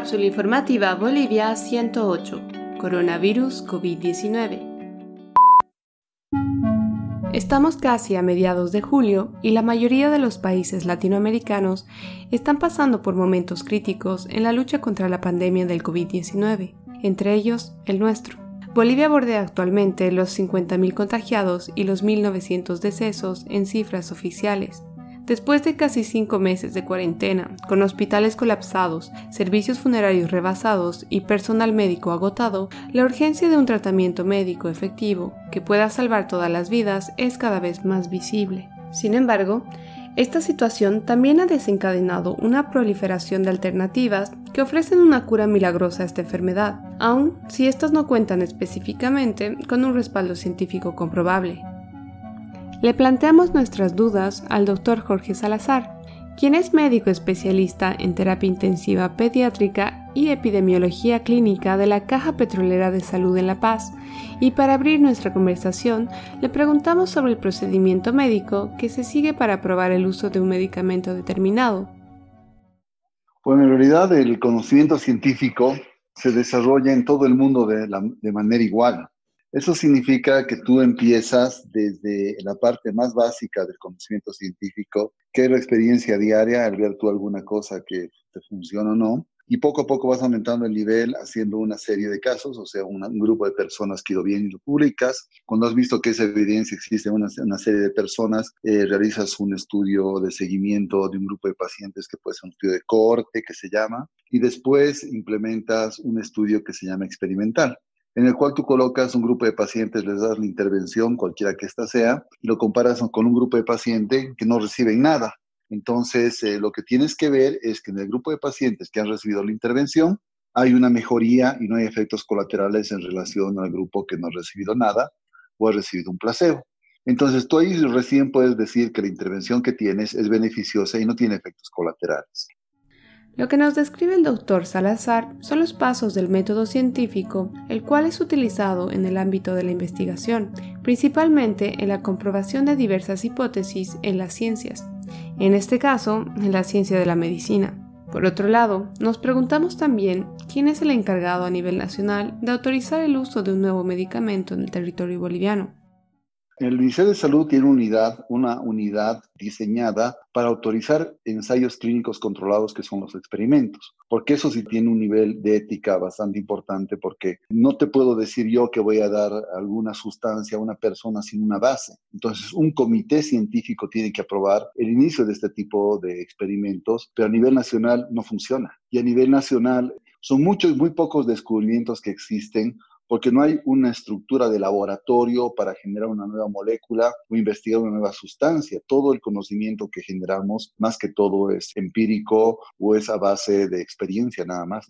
Cápsula informativa Bolivia 108. Coronavirus COVID-19. Estamos casi a mediados de julio y la mayoría de los países latinoamericanos están pasando por momentos críticos en la lucha contra la pandemia del COVID-19, entre ellos el nuestro. Bolivia bordea actualmente los 50.000 contagiados y los 1.900 decesos en cifras oficiales. Después de casi cinco meses de cuarentena, con hospitales colapsados, servicios funerarios rebasados y personal médico agotado, la urgencia de un tratamiento médico efectivo que pueda salvar todas las vidas es cada vez más visible. Sin embargo, esta situación también ha desencadenado una proliferación de alternativas que ofrecen una cura milagrosa a esta enfermedad, aun si éstas no cuentan específicamente con un respaldo científico comprobable. Le planteamos nuestras dudas al doctor Jorge Salazar, quien es médico especialista en terapia intensiva pediátrica y epidemiología clínica de la Caja Petrolera de Salud en La Paz, y para abrir nuestra conversación le preguntamos sobre el procedimiento médico que se sigue para aprobar el uso de un medicamento determinado. Bueno, en realidad el conocimiento científico se desarrolla en todo el mundo de manera igual. Eso significa que tú empiezas desde la parte más básica del conocimiento científico, que es la experiencia diaria, al ver tú alguna cosa que te funciona o no, y poco a poco vas aumentando el nivel haciendo una serie de casos, o sea, un grupo de personas que lo bien y lo publicas. Cuando has visto que esa evidencia existe una, una serie de personas, eh, realizas un estudio de seguimiento de un grupo de pacientes que puede ser un estudio de corte, que se llama, y después implementas un estudio que se llama experimental en el cual tú colocas un grupo de pacientes, les das la intervención, cualquiera que ésta sea, y lo comparas con un grupo de pacientes que no reciben nada. Entonces, eh, lo que tienes que ver es que en el grupo de pacientes que han recibido la intervención, hay una mejoría y no hay efectos colaterales en relación al grupo que no ha recibido nada o ha recibido un placebo. Entonces, tú ahí recién puedes decir que la intervención que tienes es beneficiosa y no tiene efectos colaterales. Lo que nos describe el doctor Salazar son los pasos del método científico, el cual es utilizado en el ámbito de la investigación, principalmente en la comprobación de diversas hipótesis en las ciencias, en este caso, en la ciencia de la medicina. Por otro lado, nos preguntamos también quién es el encargado a nivel nacional de autorizar el uso de un nuevo medicamento en el territorio boliviano. El Ministerio de Salud tiene una unidad, diseñada para autorizar ensayos clínicos controlados que son los experimentos, porque eso sí tiene un nivel de ética bastante importante, porque no te puedo decir yo que voy a dar alguna sustancia a una persona sin una base. Entonces, un comité científico tiene que aprobar el inicio de este tipo de experimentos, pero a nivel nacional no funciona. Y a nivel nacional son muchos, muy pocos descubrimientos que existen porque no hay una estructura de laboratorio para generar una nueva molécula o investigar una nueva sustancia. Todo el conocimiento que generamos, más que todo, es empírico o es a base de experiencia nada más.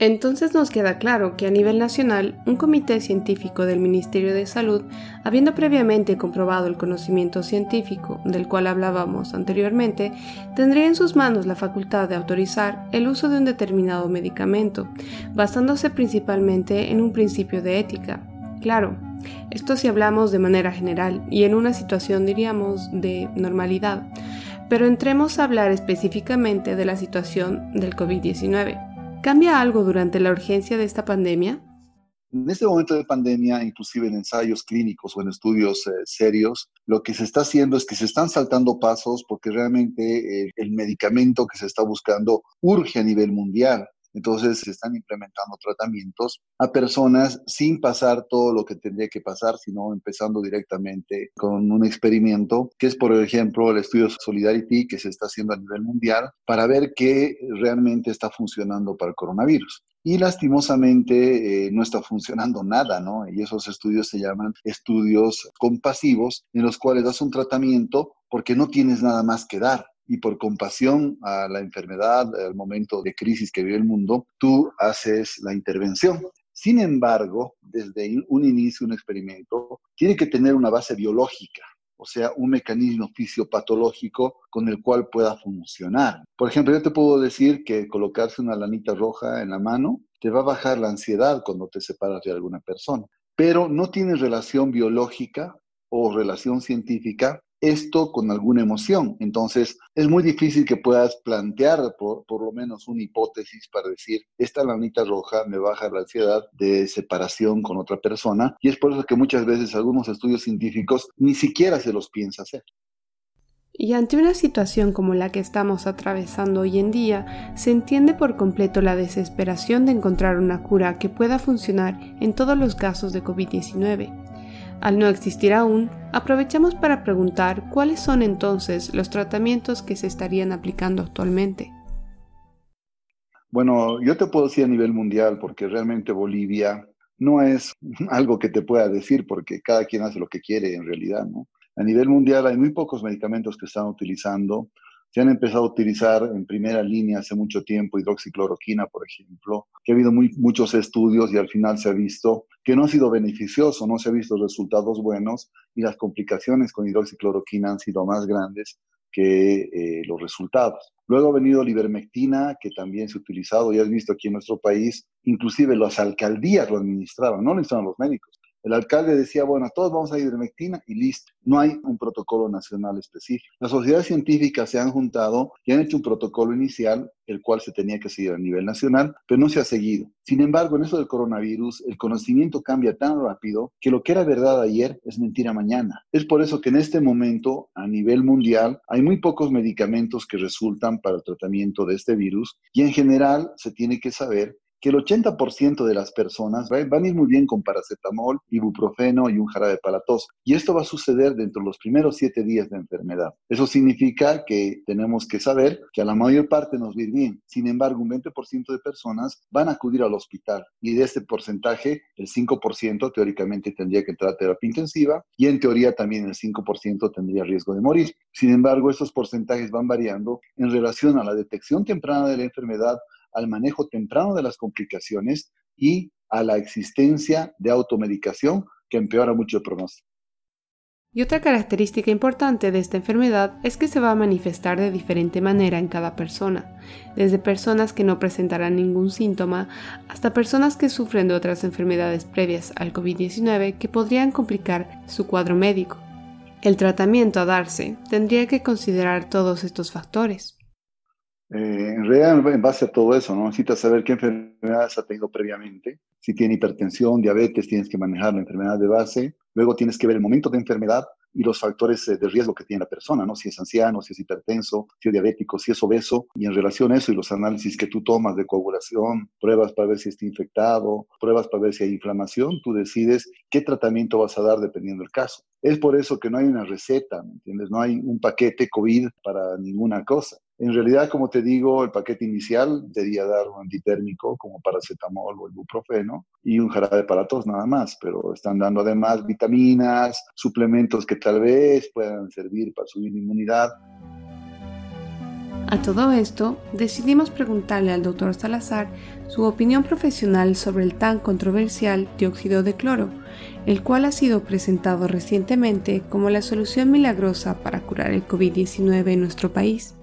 Entonces nos queda claro que a nivel nacional, un comité científico del Ministerio de Salud, habiendo previamente comprobado el conocimiento científico del cual hablábamos anteriormente, tendría en sus manos la facultad de autorizar el uso de un determinado medicamento, basándose principalmente en un principio de ética. Claro, esto si hablamos de manera general y en una situación diríamos de normalidad, pero entremos a hablar específicamente de la situación del COVID-19. ¿Cambia algo durante la urgencia de esta pandemia? En este momento de pandemia, inclusive en ensayos clínicos o en estudios eh, serios, lo que se está haciendo es que se están saltando pasos porque realmente eh, el medicamento que se está buscando urge a nivel mundial. Entonces se están implementando tratamientos a personas sin pasar todo lo que tendría que pasar, sino empezando directamente con un experimento, que es por ejemplo el estudio Solidarity que se está haciendo a nivel mundial para ver qué realmente está funcionando para el coronavirus. Y lastimosamente eh, no está funcionando nada, ¿no? Y esos estudios se llaman estudios compasivos, en los cuales das un tratamiento porque no tienes nada más que dar y por compasión a la enfermedad, al momento de crisis que vive el mundo, tú haces la intervención. Sin embargo, desde un inicio, un experimento, tiene que tener una base biológica, o sea, un mecanismo fisiopatológico con el cual pueda funcionar. Por ejemplo, yo te puedo decir que colocarse una lanita roja en la mano te va a bajar la ansiedad cuando te separas de alguna persona, pero no tiene relación biológica o relación científica esto con alguna emoción. Entonces, es muy difícil que puedas plantear por, lo menos una hipótesis para decir, esta lanita roja me baja la ansiedad de separación con otra persona. Y es por eso que muchas veces algunos estudios científicos ni siquiera se los piensa hacer. Y ante una situación como la que estamos atravesando hoy en día, se entiende por completo la desesperación de encontrar una cura que pueda funcionar en todos los casos de COVID-19. Al no existir aún, aprovechamos para preguntar cuáles son entonces los tratamientos que se estarían aplicando actualmente. Bueno, yo te puedo decir a nivel mundial, porque realmente Bolivia no es algo que te pueda decir, porque cada quien hace lo que quiere en realidad. A nivel mundial hay muy pocos medicamentos que están utilizando. Se han empezado a utilizar en primera línea hace mucho tiempo hidroxicloroquina, por ejemplo, que ha habido muchos estudios y al final se ha visto que no ha sido beneficioso, no se han visto resultados buenos y las complicaciones con hidroxicloroquina han sido más grandes que eh, los resultados. Luego ha venido la ivermectina, que también se ha utilizado, ya has visto aquí en nuestro país, inclusive las alcaldías lo administraban, no lo estaban los médicos. El alcalde decía, bueno, todos vamos a ivermectina y listo. No hay un protocolo nacional específico. Las sociedades científicas se han juntado y han hecho un protocolo inicial, el cual se tenía que seguir a nivel nacional, pero no se ha seguido. Sin embargo, en eso del coronavirus, el conocimiento cambia tan rápido que lo que era verdad ayer es mentira mañana. Es por eso que en este momento, a nivel mundial, hay muy pocos medicamentos que resultan para el tratamiento de este virus y en general se tiene que saber que el 80% de las personas van a ir muy bien con paracetamol, ibuprofeno y un jarabe para tos. Y esto va a suceder dentro de los primeros siete días de enfermedad. Eso significa que tenemos que saber que a la mayor parte nos va a ir bien. Sin embargo, un 20% de personas van a acudir al hospital. Y de este porcentaje, el 5% teóricamente tendría que entrar a terapia intensiva y en teoría también el 5% tendría riesgo de morir. Sin embargo, estos porcentajes van variando en relación a la detección temprana de la enfermedad, al manejo temprano de las complicaciones y a la existencia de automedicación que empeora mucho el pronóstico. Y otra característica importante de esta enfermedad es que se va a manifestar de diferente manera en cada persona, desde personas que no presentarán ningún síntoma hasta personas que sufren de otras enfermedades previas al COVID-19 que podrían complicar su cuadro médico. El tratamiento a darse tendría que considerar todos estos factores. Eh, en realidad, en base a todo eso, ¿no? necesitas saber qué enfermedades ha tenido previamente. Si tiene hipertensión, diabetes, tienes que manejar la enfermedad de base. Luego tienes que ver el momento de enfermedad y los factores eh, de riesgo que tiene la persona, ¿no? Si es anciano, si es hipertenso, si es diabético, si es obeso. Y en relación a eso y los análisis que tú tomas de coagulación, pruebas para ver si está infectado, pruebas para ver si hay inflamación, tú decides qué tratamiento vas a dar dependiendo del caso. Es por eso que no hay una receta, ¿me entiendes? No hay un paquete COVID para ninguna cosa. En realidad, como te digo, el paquete inicial debía dar un antitérmico como paracetamol o ibuprofeno y un jarabe para tos nada más, pero están dando además vitaminas, suplementos que tal vez puedan servir para subir inmunidad. A todo esto, decidimos preguntarle al doctor Salazar su opinión profesional sobre el tan controversial dióxido de cloro, el cual ha sido presentado recientemente como la solución milagrosa para curar el COVID-19 en nuestro país.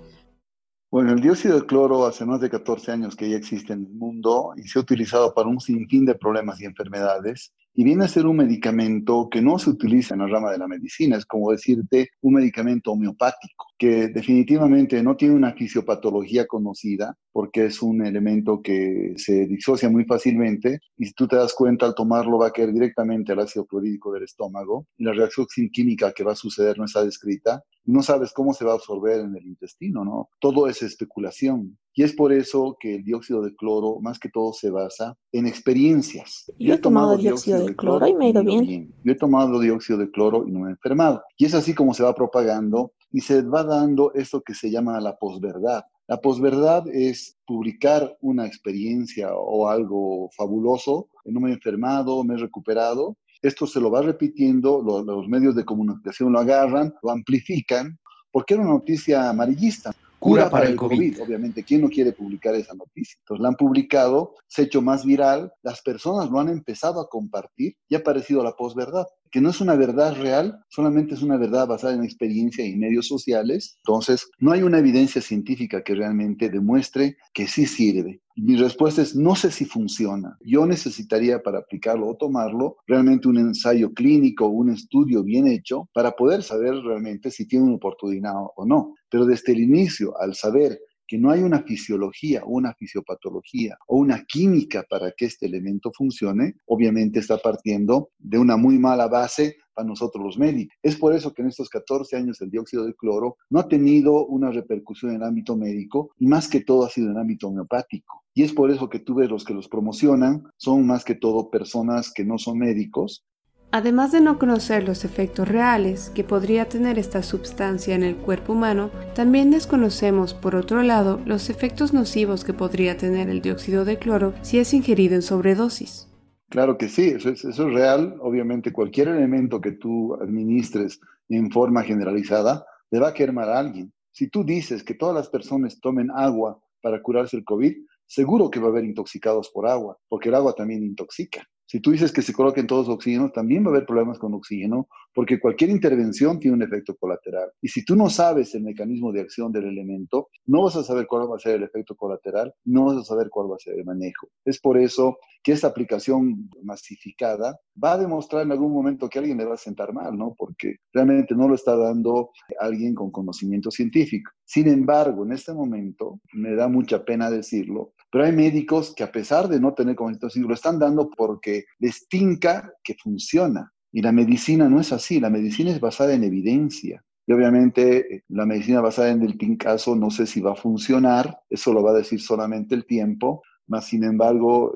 Bueno, el dióxido de cloro hace más de 14 años que ya existe en el mundo y se ha utilizado para un sinfín de problemas y enfermedades y viene a ser un medicamento que no se utiliza en la rama de la medicina, es como decirte un medicamento homeopático, que definitivamente no tiene una fisiopatología conocida, porque es un elemento que se disocia muy fácilmente y si tú te das cuenta al tomarlo va a caer directamente al ácido clorhídrico del estómago y la reacción química que va a suceder no está descrita, no sabes cómo se va a absorber en el intestino, ¿no? Todo es especulación. Y es por eso que el dióxido de cloro, más que todo, se basa en experiencias. Yo, he tomado, dióxido, de, cloro, y me he ido bien. Yo he tomado dióxido de cloro y no me he enfermado. Y es así como se va propagando y se va dando esto que se llama la posverdad. La posverdad es publicar una experiencia o algo fabuloso, no me he enfermado, me he recuperado. Esto se lo va repitiendo, los, los medios de comunicación lo agarran, lo amplifican, porque era una noticia amarillista cura para el COVID. Obviamente, ¿quién no quiere publicar esa noticia? Entonces la han publicado, se ha hecho más viral, las personas lo han empezado a compartir y ha aparecido la posverdad. Que no es una verdad real, solamente es una verdad basada en experiencia y medios sociales. Entonces, no hay una evidencia científica que realmente demuestre que sí sirve. Mi respuesta es no sé si funciona. Yo necesitaría para aplicarlo o tomarlo realmente un ensayo clínico, un estudio bien hecho para poder saber realmente si tiene una oportunidad o no. Pero desde el inicio, al saber que no hay una fisiología una fisiopatología o una química para que este elemento funcione, obviamente está partiendo de una muy mala base para nosotros los médicos. Es por eso que en estos 14 años el dióxido de cloro no ha tenido una repercusión en el ámbito médico y más que todo ha sido en el ámbito homeopático. Y es por eso que tú ves los que los promocionan son más que todo personas que no son médicos Además de no conocer los efectos reales que podría tener esta sustancia en el cuerpo humano, también desconocemos, por otro lado, los efectos nocivos que podría tener el dióxido de cloro si es ingerido en sobredosis. Claro que sí, eso es, real. Obviamente cualquier elemento que tú administres en forma generalizada le va a quemar a alguien. Si tú dices que todas las personas tomen agua para curarse el COVID, seguro que va a haber intoxicados por agua, porque el agua también intoxica. Si tú dices que se coloquen todos oxígenos, también va a haber problemas con oxígeno, porque cualquier intervención tiene un efecto colateral. Y si tú no sabes el mecanismo de acción del elemento, no vas a saber cuál va a ser el efecto colateral, no vas a saber cuál va a ser el manejo. Es por eso que esta aplicación masificada va a demostrar en algún momento que alguien le va a sentar mal, ¿no? Porque realmente no lo está dando alguien con conocimiento científico. Sin embargo, en este momento, me da mucha pena decirlo, pero hay médicos que a pesar de no tener conocimiento científico, lo están dando porque les tinca que funciona. Y la medicina no es así, la medicina es basada en evidencia. Y obviamente eh, la medicina basada en el tincazo no sé si va a funcionar, eso lo va a decir solamente el tiempo, mas sin embargo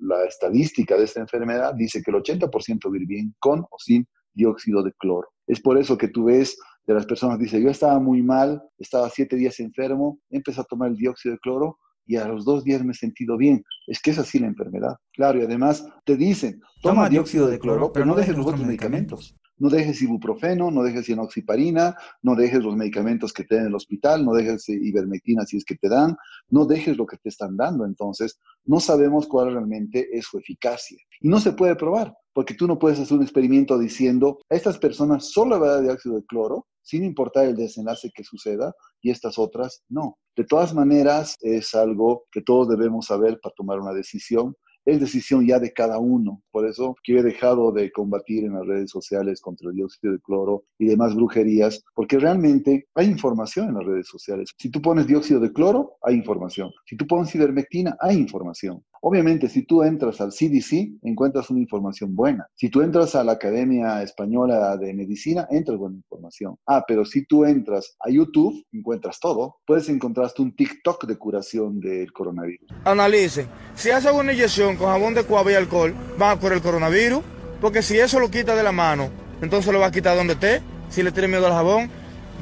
la estadística de esta enfermedad dice que el 80% vive bien con o sin dióxido de cloro. Es por eso que tú ves de las personas, dice, yo estaba muy mal, estaba siete días enfermo, empecé a tomar el dióxido de cloro y a los dos días me he sentido bien. Es que es así la enfermedad. Claro, y además te dicen, toma, dióxido de cloro, pero no dejes los otros medicamentos. No dejes ibuprofeno, no dejes inoxiparina, no dejes los medicamentos que te den en el hospital, no dejes ivermectina si es que te dan, no dejes lo que te están dando. Entonces, no sabemos cuál realmente es su eficacia. Y no se puede probar, porque tú no puedes hacer un experimento diciendo, a estas personas solo va a dar dióxido de cloro, sin importar el desenlace que suceda, y estas otras no. De todas maneras, es algo que todos debemos saber para tomar una decisión es decisión ya de cada uno. Por eso que he dejado de combatir en las redes sociales contra el dióxido de cloro y demás brujerías, porque realmente hay información en las redes sociales. Si tú pones dióxido de cloro, hay información. Si tú pones ivermectina, hay información. Obviamente, si tú entras al CDC, encuentras una información buena. Si tú entras a la Academia Española de Medicina, entras buena información. Ah, pero si tú entras a YouTube, encuentras todo. Puedes encontrar un TikTok de curación del coronavirus. Analice. Si hace una inyección con jabón de cuava y alcohol, van a curar el coronavirus. Porque si eso lo quita de la mano, entonces lo va a quitar donde esté. Si le tiene miedo al jabón,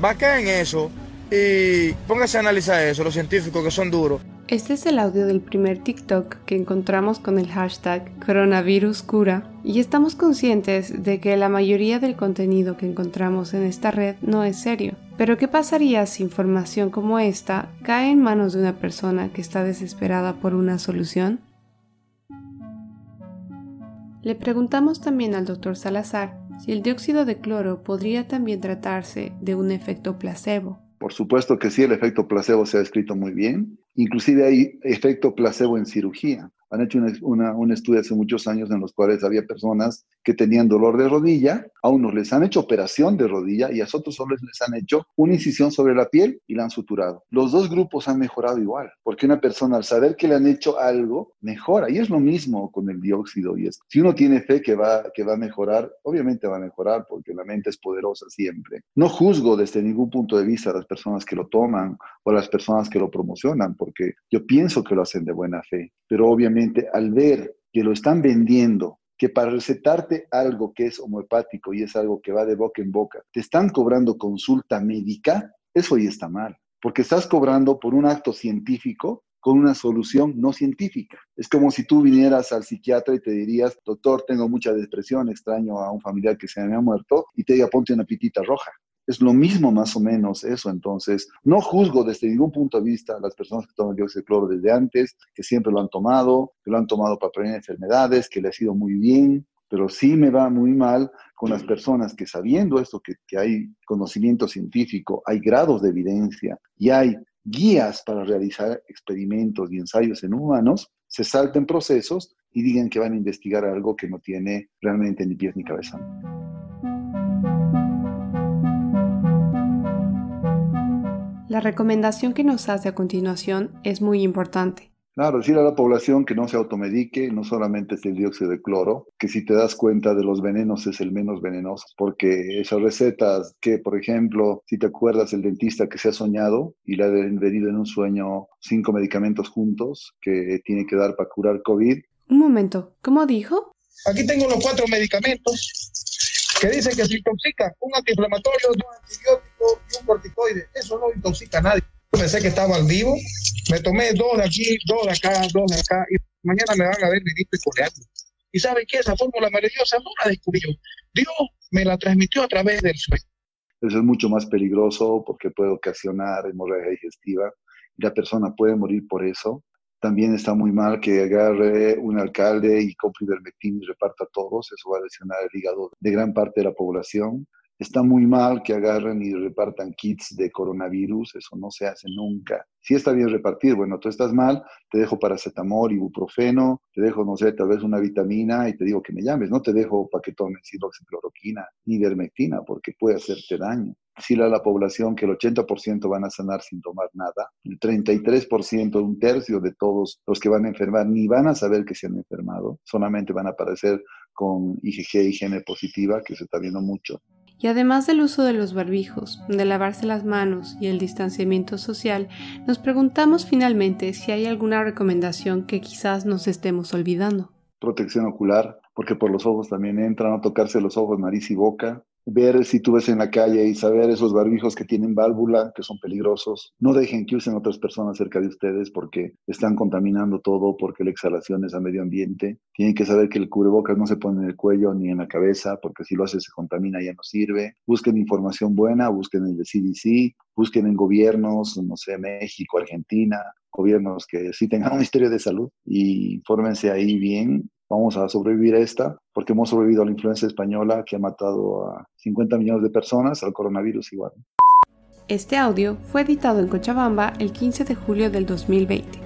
va a caer en eso. Y póngase a analizar eso, los científicos que son duros. Este es el audio del primer TikTok que encontramos con el hashtag coronavirus cura y estamos conscientes de que la mayoría del contenido que encontramos en esta red no es serio. Pero ¿qué pasaría si información como esta cae en manos de una persona que está desesperada por una solución? Le preguntamos también al doctor Salazar si el dióxido de cloro podría también tratarse de un efecto placebo. Por supuesto que sí, el efecto placebo se ha escrito muy bien. Inclusive hay efecto placebo en cirugía han hecho un estudio hace muchos años en los cuales había personas que tenían dolor de rodilla, a unos les han hecho operación de rodilla y a otros solo les han hecho una incisión sobre la piel y la han suturado. Los dos grupos han mejorado igual, porque una persona al saber que le han hecho algo, mejora. Y es lo mismo con el dióxido y esto. Si uno tiene fe que va, que va a mejorar, obviamente va a mejorar porque la mente es poderosa siempre. No juzgo desde ningún punto de vista a las personas que lo toman o a las personas que lo promocionan, porque yo pienso que lo hacen de buena fe, pero obviamente al ver que lo están vendiendo, que para recetarte algo que es homeopático y es algo que va de boca en boca, te están cobrando consulta médica, eso ya está mal, porque estás cobrando por un acto científico con una solución no científica. Es como si tú vinieras al psiquiatra y te dirías, doctor, tengo mucha depresión, extraño a un familiar que se me ha muerto, y te diga, ponte una pitita roja. Es lo mismo más o menos eso. Entonces, no juzgo desde ningún punto de vista a las personas que toman dióxido de cloro desde antes, que siempre lo han tomado, que lo han tomado para prevenir enfermedades, que le ha sido muy bien, pero sí me va muy mal con las personas que sabiendo esto, que, hay conocimiento científico, hay grados de evidencia y hay guías para realizar experimentos y ensayos en humanos, se salten procesos y digan que van a investigar algo que no tiene realmente ni pies ni cabeza. La recomendación que nos hace a continuación es muy importante. Claro, decir a la población que no se automedique, no solamente es el dióxido de cloro, que si te das cuenta de los venenos es el menos venenoso, porque esas recetas que, por ejemplo, si te acuerdas el dentista que se ha soñado y le ha venido en un sueño cinco medicamentos juntos que tiene que dar para curar COVID. Un momento, ¿cómo dijo? Aquí tengo los cuatro medicamentos que dicen que se intoxica un antiinflamatorio, dos antibióticos y un corticoide. Eso no intoxica a nadie. Pensé que estaba al vivo, me tomé dos de aquí, dos de acá, dos de acá, y mañana me van a ver ministro y coreano. ¿Y saben qué? Esa fórmula maravillosa no la descubrió. Dios me la transmitió a través del sueño. Eso es mucho más peligroso porque puede ocasionar hemorragia digestiva la persona puede morir por eso. También está muy mal que agarre un alcalde y compre ivermectina y reparta a todos. Eso va a lesionar el hígado de gran parte de la población. Está muy mal que agarren y repartan kits de coronavirus, eso no se hace nunca. Si está bien repartir, bueno, tú estás mal, te dejo paracetamol, ibuprofeno, te dejo, no sé, tal vez una vitamina y te digo que me llames, no te dejo para que tomes hidroxicloroquina ni ivermectina porque puede hacerte daño. Decirle a la población que el 80% van a sanar sin tomar nada, el 33%, un tercio de todos los que van a enfermar ni van a saber que se han enfermado, solamente van a aparecer con IgG, IgM positiva, que se está viendo mucho. Y además del uso de los barbijos, de lavarse las manos y el distanciamiento social, nos preguntamos finalmente si hay alguna recomendación que quizás nos estemos olvidando. Protección ocular, porque por los ojos también entran, a tocarse los ojos, nariz y boca, ver si tú ves en la calle y saber esos barbijos que tienen válvula, que son peligrosos. No dejen que usen otras personas cerca de ustedes porque están contaminando todo, porque la exhalación es a medio ambiente. Tienen que saber que el cubrebocas no se pone en el cuello ni en la cabeza, porque si lo hace se contamina y ya no sirve. Busquen información buena, busquen en el CDC, busquen en gobiernos, no sé, México, Argentina, gobiernos que sí tengan un ministerio de salud y fórmense ahí bien vamos a sobrevivir a esta, porque hemos sobrevivido a la influenza española que ha matado a 50 millones de personas, al coronavirus igual. Este audio fue editado en Cochabamba el 15 de julio del 2020.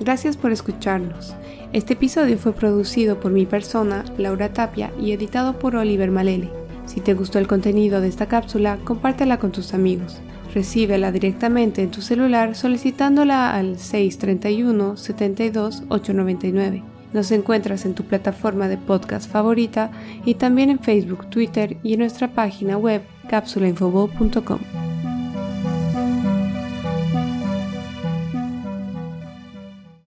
Gracias por escucharnos. Este episodio fue producido por mi persona, Laura Tapia, y editado por Oliver Malele. Si te gustó el contenido de esta cápsula, compártela con tus amigos. Recíbela directamente en tu celular solicitándola al 631 72 899. Nos encuentras en tu plataforma de podcast favorita y también en Facebook, Twitter y en nuestra página web cápsulainfobol.com.